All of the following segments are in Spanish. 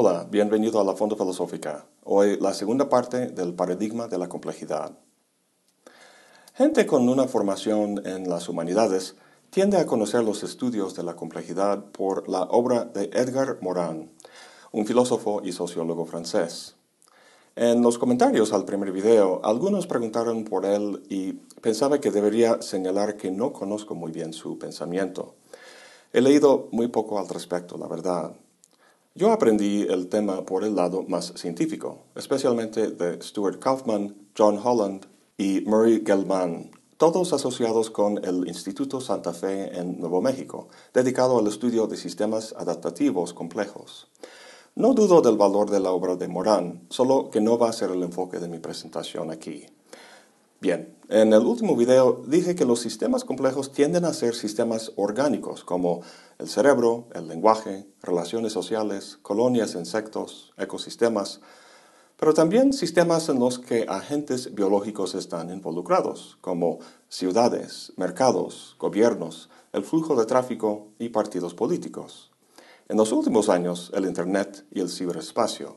Hola, bienvenido a la Fonda Filosófica. Hoy la segunda parte del paradigma de la complejidad. Gente con una formación en las humanidades tiende a conocer los estudios de la complejidad por la obra de Edgar Morin, un filósofo y sociólogo francés. En los comentarios al primer video, algunos preguntaron por él y pensaba que debería señalar que no conozco muy bien su pensamiento. He leído muy poco al respecto, la verdad. Yo aprendí el tema por el lado más científico, especialmente de Stuart Kaufman, John Holland y Murray Gell-Mann, todos asociados con el Instituto Santa Fe en Nuevo México, dedicado al estudio de sistemas adaptativos complejos. No dudo del valor de la obra de Moran, solo que no va a ser el enfoque de mi presentación aquí. Bien, en el último video dije que los sistemas complejos tienden a ser sistemas orgánicos, como el cerebro, el lenguaje, relaciones sociales, colonias, insectos, ecosistemas, pero también sistemas en los que agentes biológicos están involucrados, como ciudades, mercados, gobiernos, el flujo de tráfico y partidos políticos. En los últimos años, el Internet y el ciberespacio.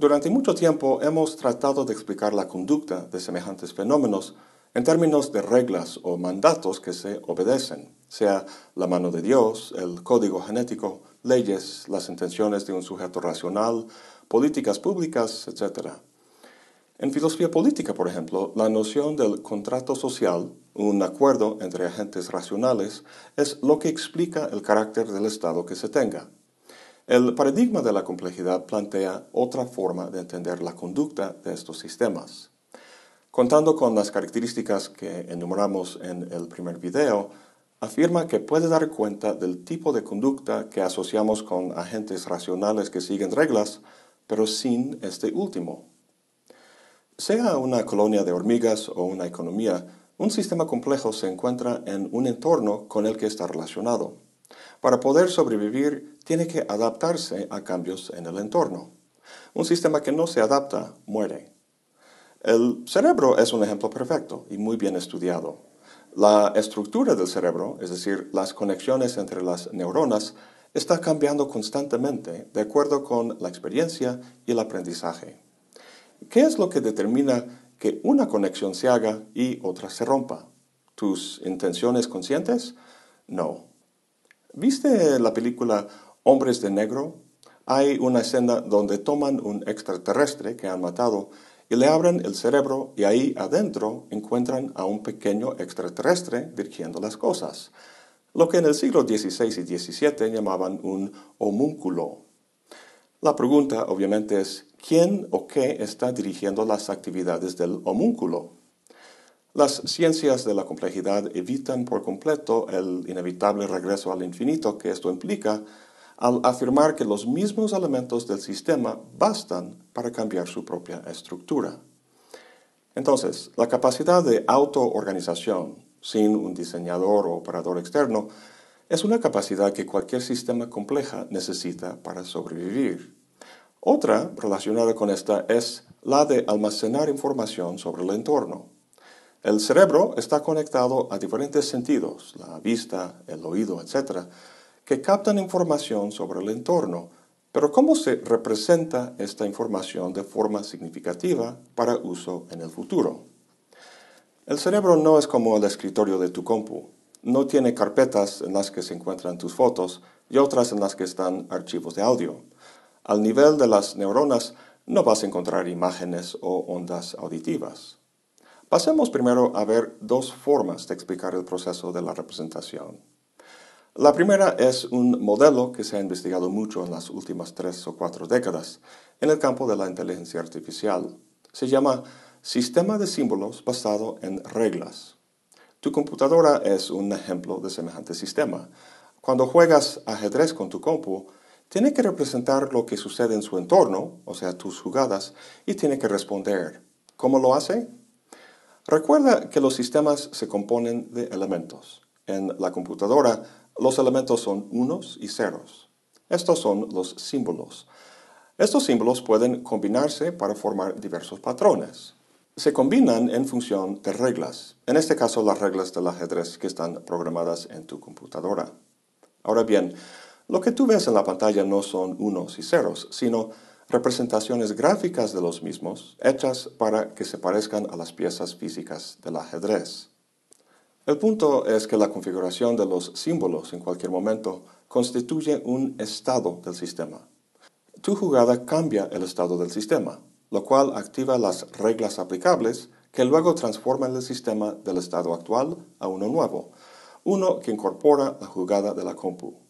Durante mucho tiempo hemos tratado de explicar la conducta de semejantes fenómenos en términos de reglas o mandatos que se obedecen, sea la mano de Dios, el código genético, leyes, las intenciones de un sujeto racional, políticas públicas, etc. En filosofía política, por ejemplo, la noción del contrato social, un acuerdo entre agentes racionales, es lo que explica el carácter del Estado que se tenga. El paradigma de la complejidad plantea otra forma de entender la conducta de estos sistemas. Contando con las características que enumeramos en el primer video, afirma que puede dar cuenta del tipo de conducta que asociamos con agentes racionales que siguen reglas, pero sin este último. Sea una colonia de hormigas o una economía, un sistema complejo se encuentra en un entorno con el que está relacionado. Para poder sobrevivir, tiene que adaptarse a cambios en el entorno. Un sistema que no se adapta muere. El cerebro es un ejemplo perfecto y muy bien estudiado. La estructura del cerebro, es decir, las conexiones entre las neuronas, está cambiando constantemente de acuerdo con la experiencia y el aprendizaje. ¿Qué es lo que determina que una conexión se haga y otra se rompa? ¿Tus intenciones conscientes? No. ¿Viste la película Hombres de Negro? Hay una escena donde toman un extraterrestre que han matado y le abren el cerebro y ahí adentro encuentran a un pequeño extraterrestre dirigiendo las cosas, lo que en el siglo XVI y XVII llamaban un homúnculo. La pregunta obviamente es, ¿quién o qué está dirigiendo las actividades del homúnculo? Las ciencias de la complejidad evitan por completo el inevitable regreso al infinito que esto implica al afirmar que los mismos elementos del sistema bastan para cambiar su propia estructura. Entonces, la capacidad de autoorganización sin un diseñador o operador externo es una capacidad que cualquier sistema compleja necesita para sobrevivir. Otra relacionada con esta es la de almacenar información sobre el entorno. El cerebro está conectado a diferentes sentidos, la vista, el oído, etc., que captan información sobre el entorno, pero ¿cómo se representa esta información de forma significativa para uso en el futuro? El cerebro no es como el escritorio de tu compu. No tiene carpetas en las que se encuentran tus fotos y otras en las que están archivos de audio. Al nivel de las neuronas no vas a encontrar imágenes o ondas auditivas. Pasemos primero a ver dos formas de explicar el proceso de la representación. La primera es un modelo que se ha investigado mucho en las últimas tres o cuatro décadas en el campo de la inteligencia artificial. Se llama sistema de símbolos basado en reglas. Tu computadora es un ejemplo de semejante sistema. Cuando juegas ajedrez con tu compu, tiene que representar lo que sucede en su entorno, o sea, tus jugadas, y tiene que responder. ¿Cómo lo hace? Recuerda que los sistemas se componen de elementos. En la computadora, los elementos son unos y ceros. Estos son los símbolos. Estos símbolos pueden combinarse para formar diversos patrones. Se combinan en función de reglas, en este caso las reglas del ajedrez que están programadas en tu computadora. Ahora bien, Lo que tú ves en la pantalla no son unos y ceros, sino representaciones gráficas de los mismos, hechas para que se parezcan a las piezas físicas del ajedrez. El punto es que la configuración de los símbolos en cualquier momento constituye un estado del sistema. Tu jugada cambia el estado del sistema, lo cual activa las reglas aplicables que luego transforman el sistema del estado actual a uno nuevo, uno que incorpora la jugada de la compu.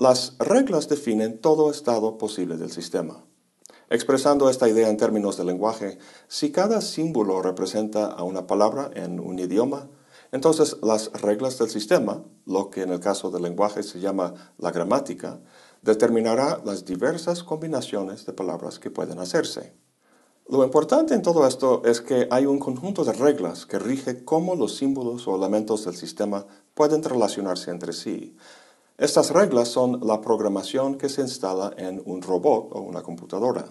Las reglas definen todo estado posible del sistema. Expresando esta idea en términos de lenguaje, si cada símbolo representa a una palabra en un idioma, entonces las reglas del sistema, lo que en el caso del lenguaje se llama la gramática, determinará las diversas combinaciones de palabras que pueden hacerse. Lo importante en todo esto es que hay un conjunto de reglas que rige cómo los símbolos o elementos del sistema pueden relacionarse entre sí, estas reglas son la programación que se instala en un robot o una computadora.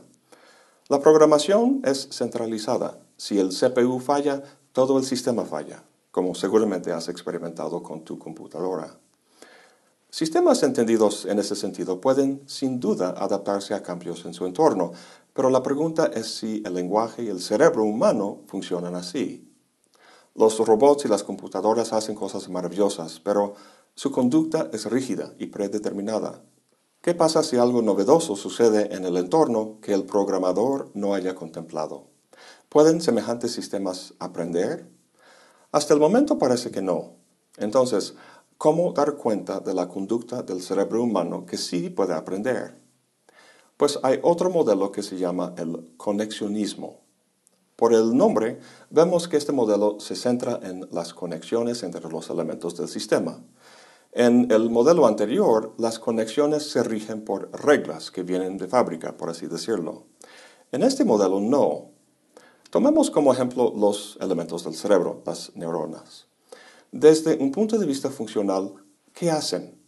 La programación es centralizada. Si el CPU falla, todo el sistema falla, como seguramente has experimentado con tu computadora. Sistemas entendidos en ese sentido pueden, sin duda, adaptarse a cambios en su entorno, pero la pregunta es si el lenguaje y el cerebro humano funcionan así. Los robots y las computadoras hacen cosas maravillosas, pero su conducta es rígida y predeterminada. ¿Qué pasa si algo novedoso sucede en el entorno que el programador no haya contemplado? ¿Pueden semejantes sistemas aprender? Hasta el momento parece que no. Entonces, ¿cómo dar cuenta de la conducta del cerebro humano que sí puede aprender? Pues hay otro modelo que se llama el conexionismo. Por el nombre, vemos que este modelo se centra en las conexiones entre los elementos del sistema. En el modelo anterior, las conexiones se rigen por reglas que vienen de fábrica, por así decirlo. En este modelo no. Tomemos como ejemplo los elementos del cerebro, las neuronas. Desde un punto de vista funcional, ¿qué hacen?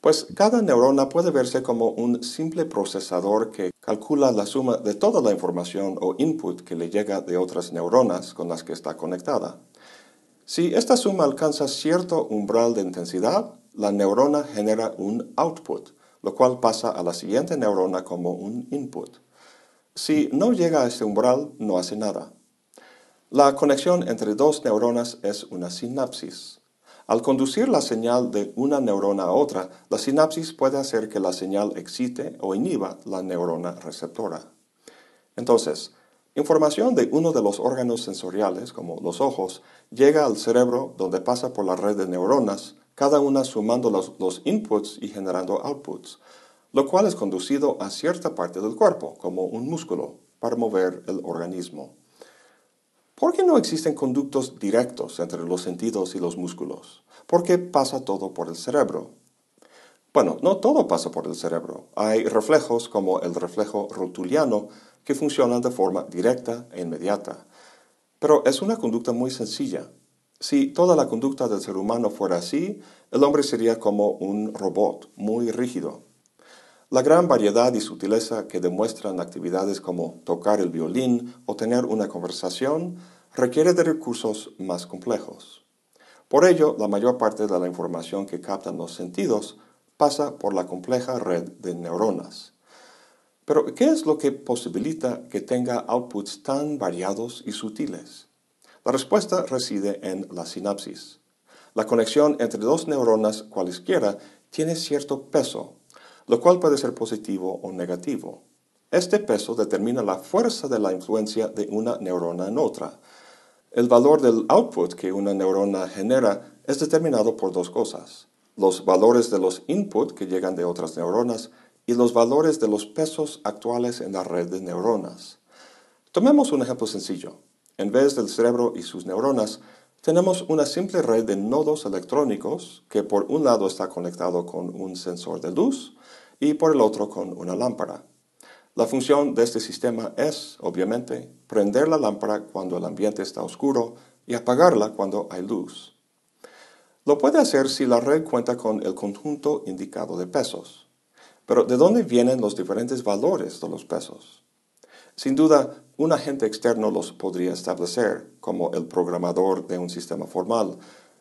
Pues cada neurona puede verse como un simple procesador que calcula la suma de toda la información o input que le llega de otras neuronas con las que está conectada. Si esta suma alcanza cierto umbral de intensidad, la neurona genera un output, lo cual pasa a la siguiente neurona como un input. Si no llega a este umbral, no hace nada. La conexión entre dos neuronas es una sinapsis. Al conducir la señal de una neurona a otra, la sinapsis puede hacer que la señal excite o inhiba la neurona receptora. Entonces, Información de uno de los órganos sensoriales, como los ojos, llega al cerebro donde pasa por la red de neuronas, cada una sumando los, inputs y generando outputs, lo cual es conducido a cierta parte del cuerpo, como un músculo, para mover el organismo. ¿Por qué no existen conductos directos entre los sentidos y los músculos? ¿Por qué pasa todo por el cerebro? Bueno, no todo pasa por el cerebro. Hay reflejos como el reflejo rotuliano que funcionan de forma directa e inmediata. Pero es una conducta muy sencilla. Si toda la conducta del ser humano fuera así, el hombre sería como un robot, muy rígido. La gran variedad y sutileza que demuestran actividades como tocar el violín o tener una conversación requiere de recursos más complejos. Por ello, la mayor parte de la información que captan los sentidos pasa por la compleja red de neuronas. Pero, ¿qué es lo que posibilita que tenga outputs tan variados y sutiles? La respuesta reside en la sinapsis. La conexión entre dos neuronas cualesquiera tiene cierto peso, lo cual puede ser positivo o negativo. Este peso determina la fuerza de la influencia de una neurona en otra. El valor del output que una neurona genera es determinado por dos cosas. Los valores de los inputs que llegan de otras neuronas y los valores de los pesos actuales en la red de neuronas. Tomemos un ejemplo sencillo. En vez del cerebro y sus neuronas, tenemos una simple red de nodos electrónicos que por un lado está conectado con un sensor de luz y por el otro con una lámpara. La función de este sistema es, obviamente, prender la lámpara cuando el ambiente está oscuro y apagarla cuando hay luz. Lo puede hacer si la red cuenta con el conjunto indicado de pesos. Pero ¿de dónde vienen los diferentes valores de los pesos? Sin duda, un agente externo los podría establecer, como el programador de un sistema formal,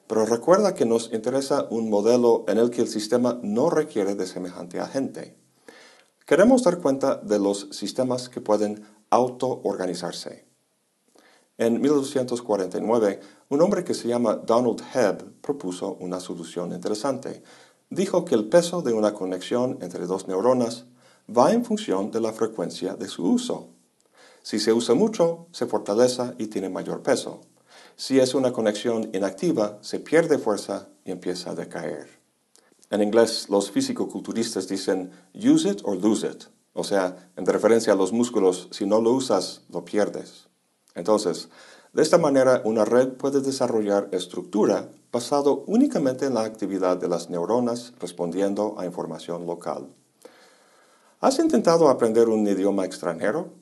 pero recuerda que nos interesa un modelo en el que el sistema no requiere de semejante agente. Queremos dar cuenta de los sistemas que pueden auto-organizarse. En 1249, un hombre que se llama Donald Hebb propuso una solución interesante. Dijo que el peso de una conexión entre dos neuronas va en función de la frecuencia de su uso. Si se usa mucho, se fortalece y tiene mayor peso. Si es una conexión inactiva, se pierde fuerza y empieza a decaer. En inglés, los físico-culturistas dicen use it or lose it, o sea, en referencia a los músculos, si no lo usas, lo pierdes. Entonces, de esta manera, una red puede desarrollar estructura basado únicamente en la actividad de las neuronas respondiendo a información local. ¿Has intentado aprender un idioma extranjero?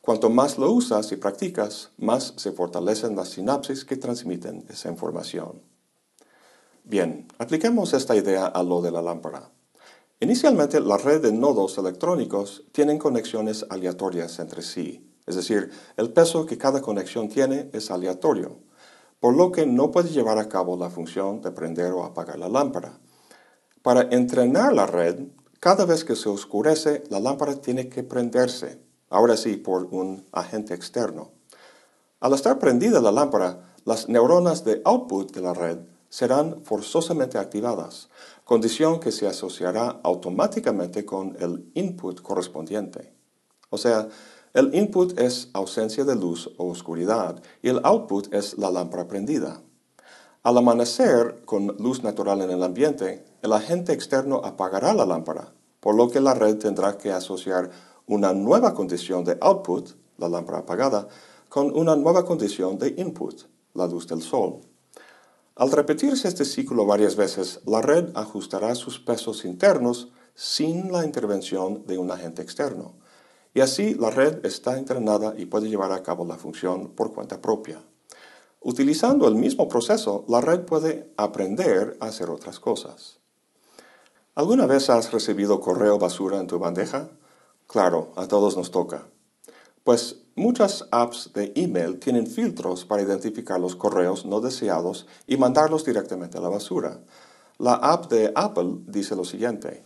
Cuanto más lo usas y practicas, más se fortalecen las sinapsis que transmiten esa información. Bien, apliquemos esta idea a lo de la lámpara. Inicialmente, la red de nodos electrónicos tienen conexiones aleatorias entre sí, es decir, el peso que cada conexión tiene es aleatorio, por lo que no puede llevar a cabo la función de prender o apagar la lámpara. Para entrenar la red, cada vez que se oscurece, la lámpara tiene que prenderse, ahora sí por un agente externo. Al estar prendida la lámpara, las neuronas de output de la red serán forzosamente activadas, condición que se asociará automáticamente con el input correspondiente. O sea, el input es ausencia de luz o oscuridad y el output es la lámpara prendida. Al amanecer, con luz natural en el ambiente, el agente externo apagará la lámpara, por lo que la red tendrá que asociar una nueva condición de output, la lámpara apagada, con una nueva condición de input, la luz del sol. Al repetirse este ciclo varias veces, la red ajustará sus pesos internos sin la intervención de un agente externo. Y así la red está entrenada y puede llevar a cabo la función por cuenta propia. Utilizando el mismo proceso, la red puede aprender a hacer otras cosas. ¿Alguna vez has recibido correo basura en tu bandeja? Claro, a todos nos toca. Pues muchas apps de email tienen filtros para identificar los correos no deseados y mandarlos directamente a la basura. La app de Apple dice lo siguiente.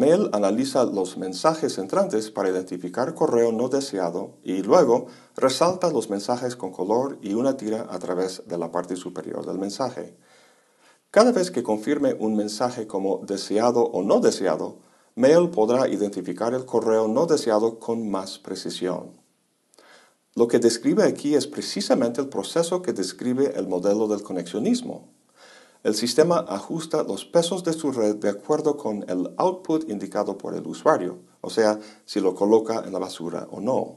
Mail analiza los mensajes entrantes para identificar correo no deseado y luego resalta los mensajes con color y una tira a través de la parte superior del mensaje. Cada vez que confirme un mensaje como deseado o no deseado, Mail podrá identificar el correo no deseado con más precisión. Lo que describe aquí es precisamente el proceso que describe el modelo del conexionismo. El sistema ajusta los pesos de su red de acuerdo con el output indicado por el usuario, o sea, si lo coloca en la basura o no.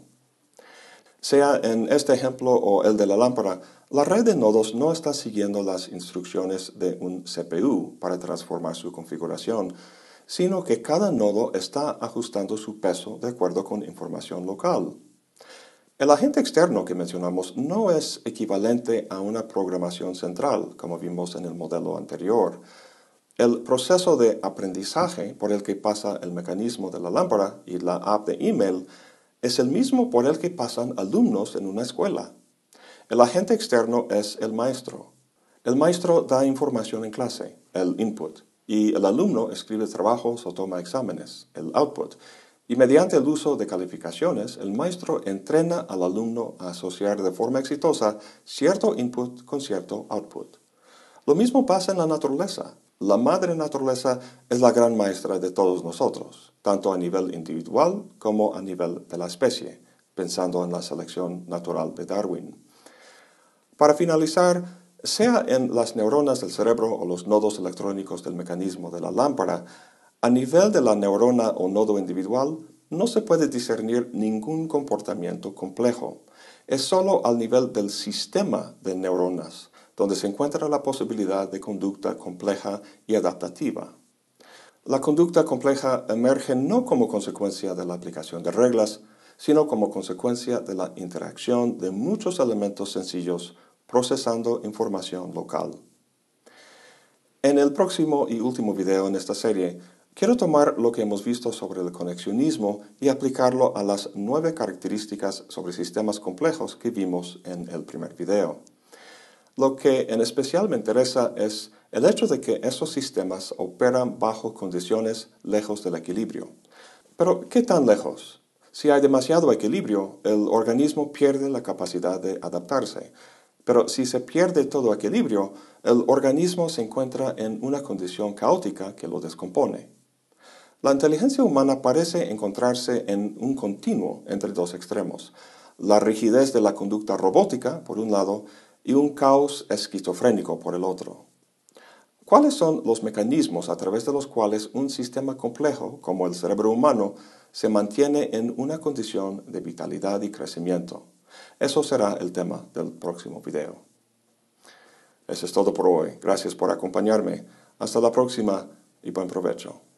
Sea en este ejemplo o el de la lámpara, la red de nodos no está siguiendo las instrucciones de un CPU para transformar su configuración, sino que cada nodo está ajustando su peso de acuerdo con información local. El agente externo que mencionamos no es equivalente a una programación central, como vimos en el modelo anterior. El proceso de aprendizaje por el que pasa el mecanismo de la lámpara y la app de email es el mismo por el que pasan alumnos en una escuela. El agente externo es el maestro. El maestro da información en clase, el input y el alumno escribe trabajos o toma exámenes, el output. Y mediante el uso de calificaciones, el maestro entrena al alumno a asociar de forma exitosa cierto input con cierto output. Lo mismo pasa en la naturaleza. La madre naturaleza es la gran maestra de todos nosotros, tanto a nivel individual como a nivel de la especie, pensando en la selección natural de Darwin. Para finalizar, sea en las neuronas del cerebro o los nodos electrónicos del mecanismo de la lámpara, a nivel de la neurona o nodo individual no se puede discernir ningún comportamiento complejo. Es solo al nivel del sistema de neuronas donde se encuentra la posibilidad de conducta compleja y adaptativa. La conducta compleja emerge no como consecuencia de la aplicación de reglas, sino como consecuencia de la interacción de muchos elementos sencillos procesando información local. En el próximo y último video en esta serie, quiero tomar lo que hemos visto sobre el conexionismo y aplicarlo a las nueve características sobre sistemas complejos que vimos en el primer video. Lo que en especial me interesa es el hecho de que esos sistemas operan bajo condiciones lejos del equilibrio. Pero, ¿qué tan lejos? Si hay demasiado equilibrio, el organismo pierde la capacidad de adaptarse. Pero si se pierde todo equilibrio, el organismo se encuentra en una condición caótica que lo descompone. La inteligencia humana parece encontrarse en un continuo entre dos extremos, la rigidez de la conducta robótica, por un lado, y un caos esquizofrénico, por el otro. ¿Cuáles son los mecanismos a través de los cuales un sistema complejo, como el cerebro humano, se mantiene en una condición de vitalidad y crecimiento? Eso será el tema del próximo video. Eso es todo por hoy. Gracias por acompañarme. Hasta la próxima y buen provecho.